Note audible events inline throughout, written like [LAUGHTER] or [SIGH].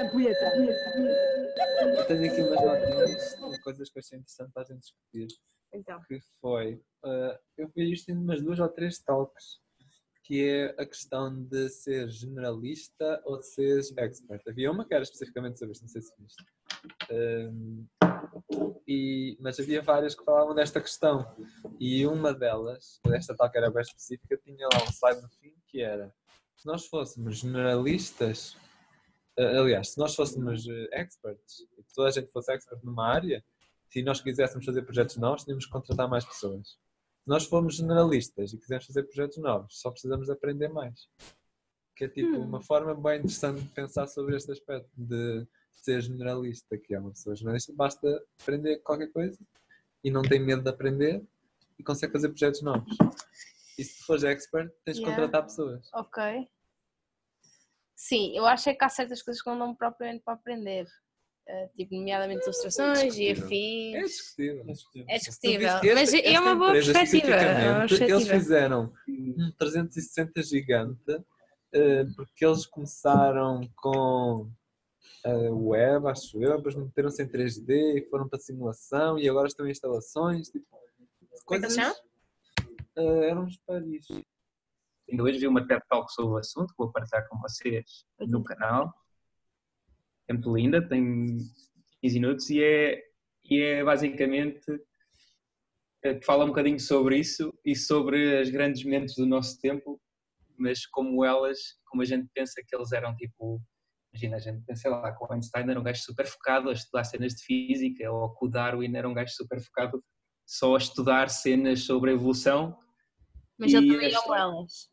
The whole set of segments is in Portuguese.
Ampulheta. Eu tenho aqui umas notinhas de coisas que eu achei interessante para a gente discutir. Então. Que foi, uh, eu vi isto em umas duas ou três talks, que é a questão de ser generalista ou de ser expert. Havia uma que era especificamente sobre isto, não sei se viste. Um, e, mas havia várias que falavam desta questão. E uma delas, esta tal que era bem específica, tinha lá um slide no fim que era se nós fôssemos generalistas, aliás, se nós fôssemos uh, experts, e toda a gente fosse expert numa área, se nós quiséssemos fazer projetos novos, tínhamos que contratar mais pessoas. Se nós formos generalistas e quisermos fazer projetos novos, só precisamos aprender mais. Que é tipo Hum. uma forma bem interessante de pensar sobre este aspecto de ser generalista, que é uma pessoa generalista, basta aprender qualquer coisa e não tem medo de aprender e consegue fazer projetos novos. E se tu fores expert, tens de Yeah. contratar pessoas. Ok. Sim, eu acho é que há certas coisas que não dão propriamente para aprender. Eh, tipo, nomeadamente ilustrações e discutível. afins. É discutível. É discutível. esta- Mas é esta uma boa perspectiva. É Eles fizeram um 360 gigante eh, porque eles começaram com a web, acho eu, depois meteram-se em 3D e foram para simulação e agora estão em instalações. Tipo, é chamam? eh, eram os Paris. Ainda hoje vi uma TED Talk sobre o assunto, vou partilhar com vocês no canal. É muito linda, tem 15 minutos e é, e é basicamente eh, que fala um bocadinho sobre isso e sobre as grandes mentes do nosso tempo, mas como elas, como a gente pensa que eles eram tipo, imagina, a gente pensa lá, que o Einstein era um gajo super focado a estudar cenas de física, ou que o Darwin era um gajo super focado só a estudar cenas sobre a evolução Mas eu E também esta- amo elas.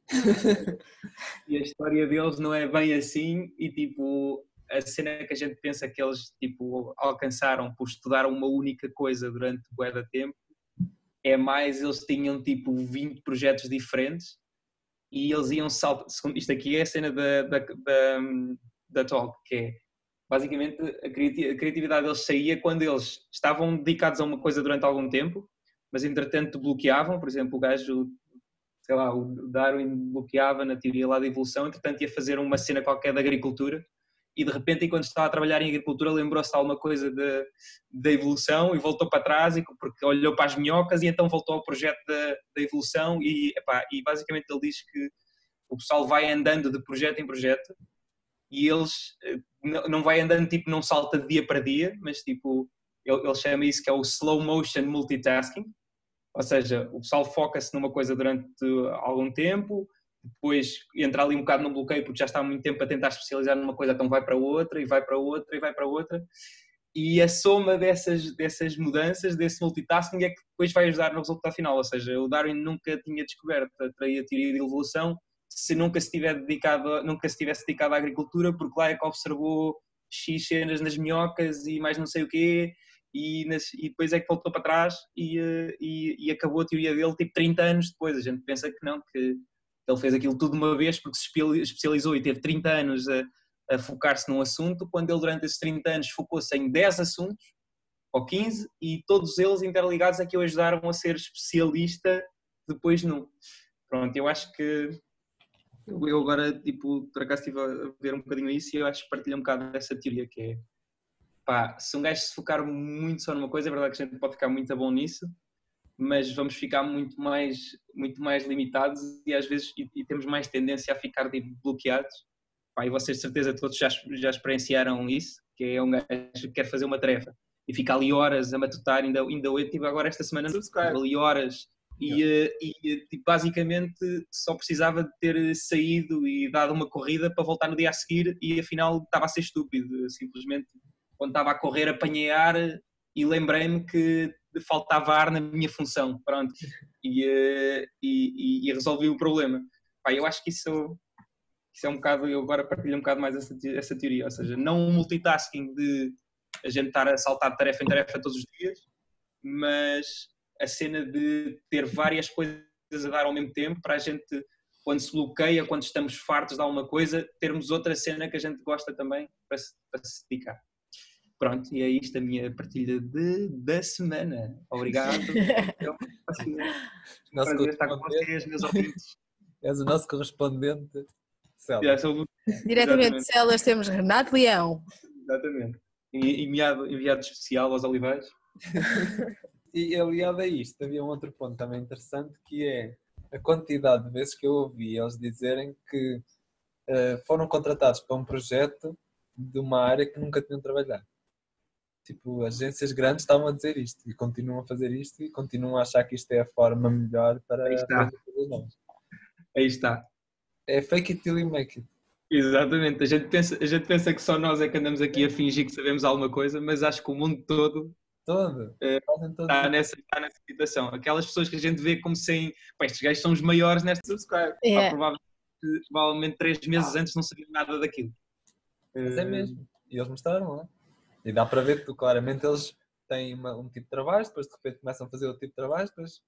e a história deles não é bem assim e tipo a cena que a gente pensa que eles tipo alcançaram por estudar uma única coisa durante bué de tempo é mais eles tinham tipo 20 projetos diferentes e eles iam saltar isto aqui é a cena da, da, da, da talk que é basicamente a criatividade deles saía quando eles estavam dedicados a uma coisa durante algum tempo mas entretanto bloqueavam por exemplo o gajo sei lá, o Darwin bloqueava na teoria lá da evolução, entretanto ia fazer uma cena qualquer de agricultura e de repente, enquanto estava a trabalhar em agricultura, lembrou-se de alguma coisa da- da evolução e voltou para trás e, porque olhou para as minhocas e então voltou ao projeto da, da evolução e, epá, e basicamente ele diz que o pessoal vai andando de projeto em projeto e eles eh, não vai andando tipo não salta de dia para dia, mas tipo ele chama isso que é o slow motion multitasking, ou seja, o pessoal foca-se numa coisa durante algum tempo, depois entra ali um bocado num bloqueio porque já está há muito tempo a tentar especializar numa coisa, então vai para outra e vai para outra e vai para outra. E a soma dessas, dessas mudanças, desse multitasking, é que depois vai ajudar no resultado final. Ou seja, o Darwin nunca tinha descoberto a teoria de evolução se nunca se, tiver dedicado, nunca se tivesse dedicado à agricultura, porque lá é que observou X cenas nas minhocas e mais não sei o quê, e, e depois é que voltou para trás e, eh, e, e acabou a teoria dele tipo 30 anos depois. A gente pensa que não, que ele fez aquilo tudo de uma vez porque se espe- especializou e teve 30 anos a, a focar-se num assunto, quando ele durante esses 30 anos focou-se em 10 assuntos, ou 15, e todos eles interligados é que o ajudaram a ser especialista depois num. Pronto, eu acho que eu agora, tipo, por acaso estive a ver um bocadinho isso e eu acho que partilho um bocado dessa teoria que é pá, se um gajo se focar muito só numa coisa, é verdade que a gente pode ficar muito bom nisso, mas vamos ficar muito mais, muito mais limitados e às vezes e, e temos mais tendência a ficar tipo, bloqueados. Pá, e vocês de certeza todos já, já experienciaram isso, que é um gajo que quer fazer uma tarefa e fica ali horas a matutar, ainda, ainda eu tive agora esta semana ali horas e, eh, e, eh, tipo, basicamente só precisava de ter saído e dado uma corrida para voltar no dia a seguir e afinal estava a ser estúpido, simplesmente quando estava a correr apanhei ar e lembrei-me que faltava ar na minha função, pronto, e, eh, e, e- e resolvi o problema. Pá, eu acho que isso, isso é um bocado, eu agora partilho um bocado mais essa, essa teoria, ou seja, não um multitasking de a gente estar a saltar de tarefa em tarefa todos os dias, mas a cena de ter várias coisas a dar ao mesmo tempo para a gente, quando se bloqueia, quando estamos fartos de alguma coisa, termos outra cena que a gente gosta também para se, para se dedicar. Pronto, e é isto a minha partilha de, da semana. Obrigado. [LAUGHS] Então, Nosso prazer estar com vocês, meus ouvintes. És o nosso correspondente. Muito [LAUGHS] Diretamente de. Celas temos Renato Leão. Exatamente. E- Enviado, enviado especial aos Olivais. [LAUGHS] E aliado a isto, havia um outro ponto também interessante que é a quantidade de vezes que eu ouvi eles dizerem que eh, foram contratados para um projeto de uma área que nunca tinham trabalhado. Tipo, agências grandes estavam a dizer isto e continuam a fazer isto e continuam a achar que isto é a forma melhor para Aí está. novas. Aí está. É fake it till you make it. Exatamente. A gente, pensa, a gente pensa que só nós é que andamos aqui a fingir que sabemos alguma coisa, mas acho que o mundo todo Todo. É, Fazem todo. está nessa, está nessa situação. Aquelas pessoas que a gente vê como sem. Pá, estes gajos são os maiores nesta subscribe. É. Provavelmente, provavelmente três meses antes não sabiam nada daquilo. Mas é mesmo. E eles mostraram lá. E dá para ver que claramente eles têm uma- um tipo de trabalho, depois de repente começam a fazer outro tipo de trabalho, depois.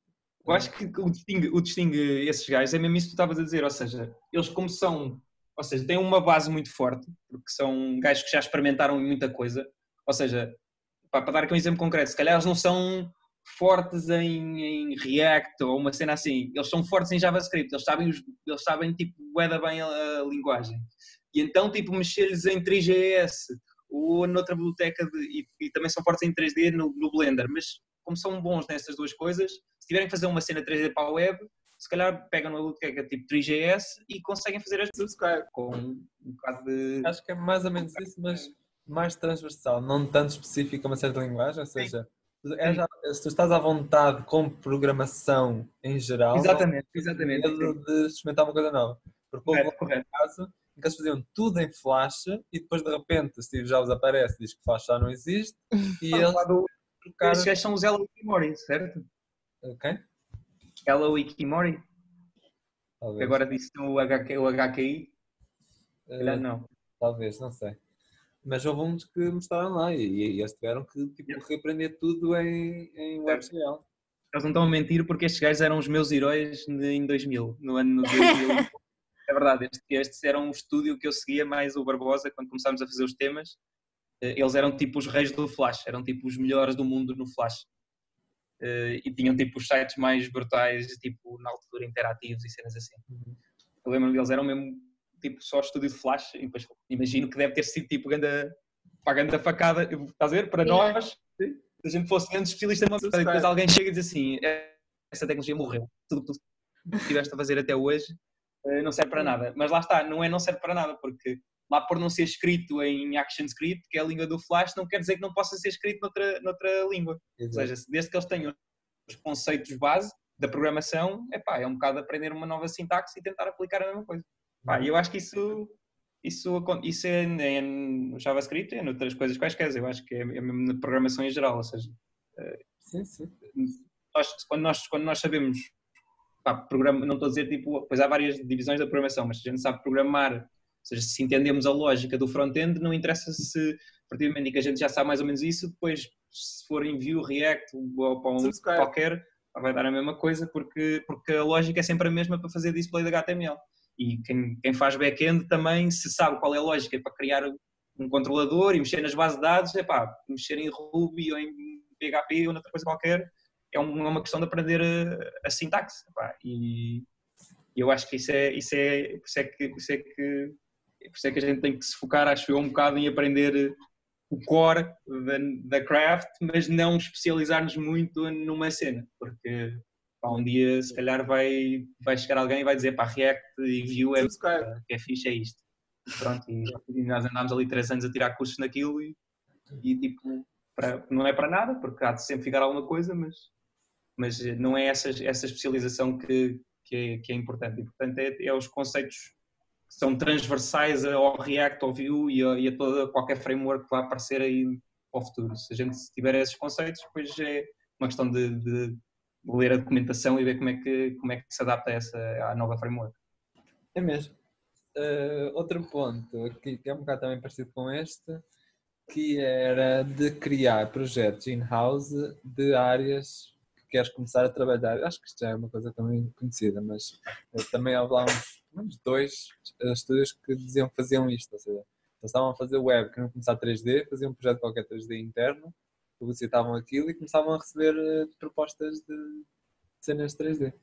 Eu acho que o distingue, o distingue esses gajos é mesmo isso que tu estavas a dizer, ou seja, eles como são, ou seja, têm uma base muito forte, porque são gajos que já experimentaram muita coisa, ou seja, para dar aqui um exemplo concreto, se calhar eles não são fortes em, em React ou uma cena assim, eles são fortes em JavaScript, eles sabem, os, eles sabem tipo, bué bem a, a linguagem. E então, tipo, mexer-lhes em 3GS ou noutra biblioteca de, e, e também são fortes em 3D no, no Blender, mas como são bons nessas duas coisas, se tiverem que fazer uma cena 3D para a web, se calhar pegam na biblioteca tipo 3GS e conseguem fazer as subscribe com um bocado de. Acho que é mais ou menos isso, mas mais transversal, não tanto específico a uma certa linguagem, ou seja, é já- se tu estás à vontade com programação em geral, Exatamente, não exatamente. de experimentar uma coisa nova. Porque houve correto. um caso em que eles faziam tudo em Flash e depois de repente Steve Jobs aparece e diz que Flash já não existe [LAUGHS] e eles trocaram. Esses gajos são os Hello Ikimori, certo? Ok? Hello Ikimori, que Talvez. agora disse o, HK, o HKI, Eh, calhar não. Talvez, não sei. Mas houve uns que mostraram lá e, e eles tiveram que tipo, reaprender tudo em, em WebGL. Eles não estão a mentir porque estes gajos eram os meus heróis de- em 2000, no ano 2000. [LAUGHS] é verdade, estes, estes eram um estúdio que eu seguia mais o Barbosa quando começámos a fazer os temas. Eh, Eles eram tipo os reis do Flash, eram tipo os melhores do mundo no Flash. Eh, E tinham tipo os sites mais brutais, tipo na altura interativos e cenas assim. Eu lembro-me deles, eram mesmo tipo só estúdio de Flash e depois imagino que deve ter sido tipo ganda, pá, ganda facada, estás a ver? Para Yeah. nós, se a gente fosse grandes especialistas numa coisa, depois alguém chega e diz assim, "É, essa tecnologia morreu, tudo o que tu estiveste a fazer até hoje não serve para nada. Mas lá está, não é não serve para nada, porque lá por não ser escrito em ActionScript, que é a língua do Flash, não quer dizer que não possa ser escrito noutra, noutra língua. Ou seja, se- desde que eles tenham os conceitos base da programação, epá, é um bocado aprender uma nova sintaxe e tentar aplicar a mesma coisa. Pá, e eu acho que isso, isso, isso é, é no JavaScript, é noutras coisas quaisquer. Eu acho que é, é mesmo na programação em geral. Ou seja, Sim, sim. nós, quando, nós, quando nós sabemos, pá, programa, não estou a dizer tipo, pois há várias divisões da programação, mas se a gente sabe programar, ou seja, se entendemos a lógica do front-end, não interessa se, a partir do momento em que a gente já sabe mais ou menos isso, depois se for em Vue, React ou para um qualquer, vai dar a mesma coisa, porque, porque a lógica é sempre a mesma para fazer display de HTML. E quem, quem faz back-end também, se sabe qual é a lógica para criar um controlador e mexer nas bases de dados, é pá, mexer em Ruby ou em PHP ou noutra coisa qualquer, é é uma questão de aprender a, a sintaxe. epá, e e eu acho que isso é, isso é, por isso é que, por isso é que, por isso é que a gente tem que se focar, acho eu, um bocado em aprender o core da, da craft, mas não especializar-nos muito numa cena, porque pá, um dia se calhar vai, vai chegar alguém e vai dizer para React e Vue é, que é fixe, é isto. Pronto, e, e nós andámos ali três anos a tirar cursos naquilo e, e tipo, para- não é para nada, porque há de sempre ficar alguma coisa, mas, mas não é essa, essa especialização que, que, é, que é importante. E, portanto, é, é os conceitos que são transversais ao React, ao Vue e a, e a toda, qualquer framework que vai aparecer aí ao futuro. Se a gente tiver esses conceitos, depois é uma questão de, de ler a documentação e ver como é que, como é que se adapta a essa, à nova framework. É mesmo. Eh, outro ponto aqui, que é um bocado também parecido com este, que era de criar projetos in-house de áreas que queres começar a trabalhar. Acho que isto já é uma coisa também conhecida, mas eh, também houve lá uns, uns dois estúdios que diziam que faziam isto, ou seja, eles estavam a fazer web, queriam começar 3D, faziam um projeto qualquer 3D interno, publicitavam aquilo e começavam a receber eh, propostas de cenas 3D.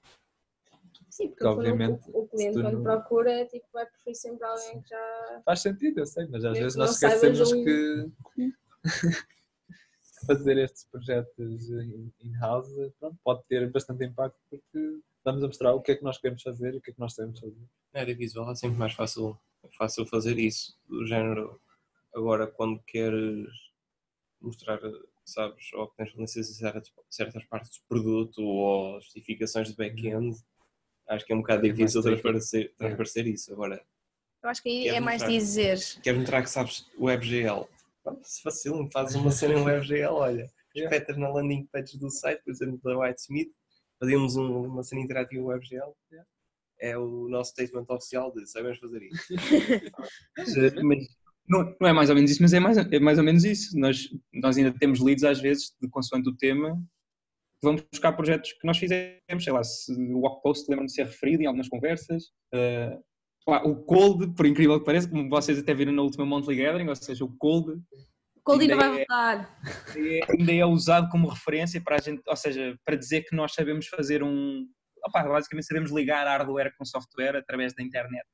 Sim, porque obviamente, o, o cliente tu quando procura, tipo, vai preferir sempre alguém que já. Faz sentido, eu sei, mas às vezes nós esquecemos um- que [LAUGHS] [LAUGHS] fazer estes projetos in- in-house pode ter bastante impacto porque estamos a mostrar o que é que nós queremos fazer e o que é que nós sabemos fazer. Na área visual é sempre mais fácil, fácil fazer isso, do género. Agora, quando queres mostrar, sabes, ou que tens valências em certas, certas partes do produto ou justificações de back-end, acho que é um bocado É difícil transparecer, transparecer isso. Agora, Eu acho que aí é mais mostrar? dizer. queres mostrar que sabes WebGL? Se facilmente fazes uma cena em WebGL, olha, [LAUGHS] Yeah. espetas na landing page do site, por exemplo, da Whitesmith, fazemos um- uma cena interativa WebGL. É o nosso statement oficial de sabemos fazer isso. [LAUGHS] Mas, eh, mas não, não é mais ou menos isso, mas é mais, é mais ou menos isso. Nós, nós ainda temos leads às vezes, de consoante o tema, que vamos buscar projetos que nós fizemos, sei lá, se o Walkpost lembram de ser referido em algumas conversas. pá, o Cold, por incrível que pareça, como vocês até viram na última Monthly Gathering, ou seja, o Cold O Cold ainda Ainda vai é- voltar. é- ainda é usado como referência para a gente, ou seja, para dizer que nós sabemos fazer um. Opá, basicamente sabemos ligar hardware com software através da internet.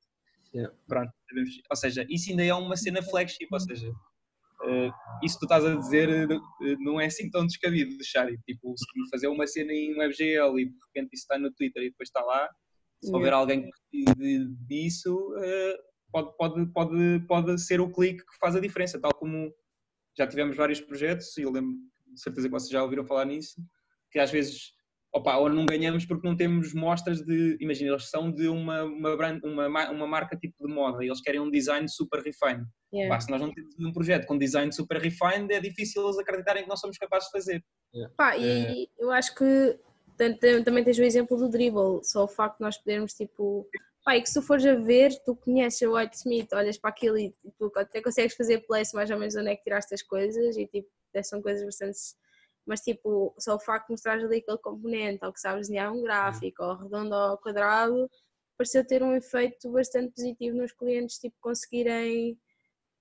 Yeah. Pronto, sabemos- ou seja, isso ainda é uma cena flagship, ou seja, eh, isso que tu estás a dizer eh, não é assim tão descabido, Shari. Tipo, se fazer uma cena em WebGL e de repente isso está no Twitter e depois está lá, se houver alguém que precise disso, eh, pode, pode, pode, pode ser o clique que faz a diferença, tal como já tivemos vários projetos, e eu lembro, de certeza que vocês já ouviram falar nisso, que às vezes, opa, ou não ganhamos porque não temos mostras de, imagina, eles são de uma, uma, brand, uma, ma- uma marca tipo de moda, e eles querem um design super refined. Yeah. Pá, se nós não temos um projeto com design super refined, é difícil eles acreditarem que nós somos capazes de fazer. Pá, e eu acho que também tens o exemplo do dribble, só o facto de nós podermos tipo. E que se tu fores a ver, tu conheces o White Smith, olhas para aquilo e tu até consegues fazer place mais ou menos onde é que tiraste as coisas e tipo, são coisas bastante. Mas tipo, só o facto de mostrares ali aquele componente, ou que sabes desenhar um gráfico, ou redondo ou quadrado, pareceu ter um efeito bastante positivo nos clientes, tipo, conseguirem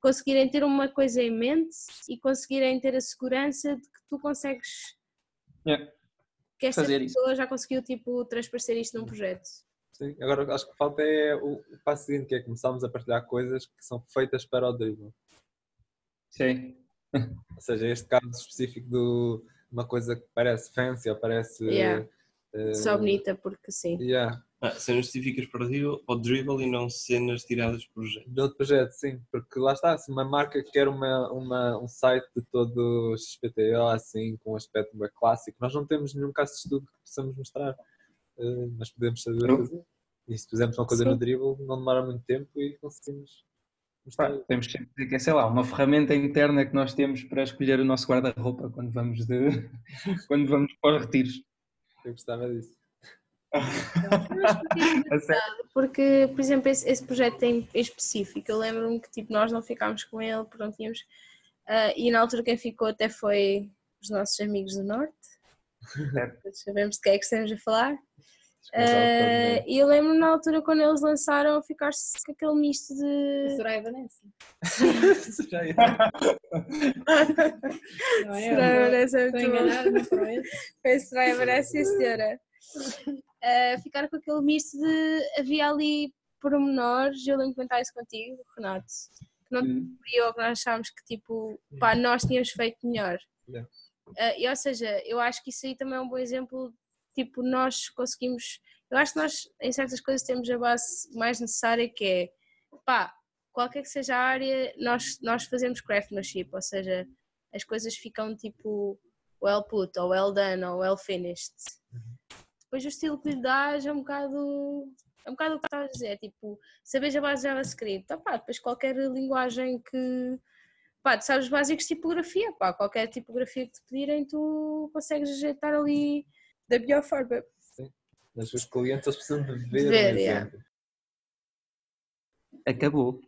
conseguirem ter uma coisa em mente e conseguirem ter a segurança de que tu consegues Yeah. Que esta Fazer isso. pessoa já conseguiu tipo transparecer isto num projeto. Sim. Agora acho que falta é o, o passo seguinte, que é começarmos a partilhar coisas que são feitas para o dribble. Sim. Ou seja, este caso específico de uma coisa que parece fancy ou parece. Yeah. eh, Só bonita porque sim. yeah, Ah, cenas específicas para o dribble, e não cenas tiradas por projeto. de outro projeto, sim, porque lá está, se uma marca quer uma, uma, um site de todo XPTO, assim, com um aspecto bem clássico, nós não temos nenhum caso de estudo que possamos mostrar, eh, mas podemos saber Não. fazer. E se fizermos uma coisa Sim. no dribble, não demora muito tempo e conseguimos mostrar. Pá, temos sempre que dizer que é, sei lá, uma ferramenta interna que nós temos para escolher o nosso guarda-roupa quando vamos de [LAUGHS] quando vamos para os retiros. Eu gostava disso. A [LAUGHS] sério. Porque, por exemplo, esse, esse projeto em específico, eu lembro-me que tipo, nós não ficámos com ele porque não tínhamos. ah, e na altura quem ficou até foi os nossos amigos do Norte. [LAUGHS] Todos sabemos de que é que estamos a falar. Coordenar. e eu lembro na altura quando eles lançaram ficar-se com aquele misto de. Soraya Vanessa. [LAUGHS] É. É? Soraya Vanessa é Estou a muito bom. Foi Soraya Vanessa, sim senhora. Ah, ficar com aquele misto de. Havia ali pormenores, eu lembro de comentar isso contigo, Renato, que não Hum. eu que nós achámos que tipo, pá, nós tínhamos feito melhor. Yeah. Ah, e ou seja, eu acho que isso aí também é um bom exemplo, tipo, nós conseguimos, eu acho que nós em certas coisas temos a base mais necessária que é, pá, qualquer que seja a área, nós, nós fazemos craftsmanship, ou seja, as coisas ficam tipo well put, ou well done, ou well finished. Depois o estilo que lhe dás é um bocado é um bocado o que estavas a dizer, tipo, saberes a base de JavaScript, ah, pá, depois qualquer linguagem que, pá, tu sabes os básicos de tipografia, pá, qualquer tipografia que te pedirem, tu consegues ajeitar ali da melhor forma. Mas os clientes eles precisam de ver, Ver, yeah. exemplo. Acabou.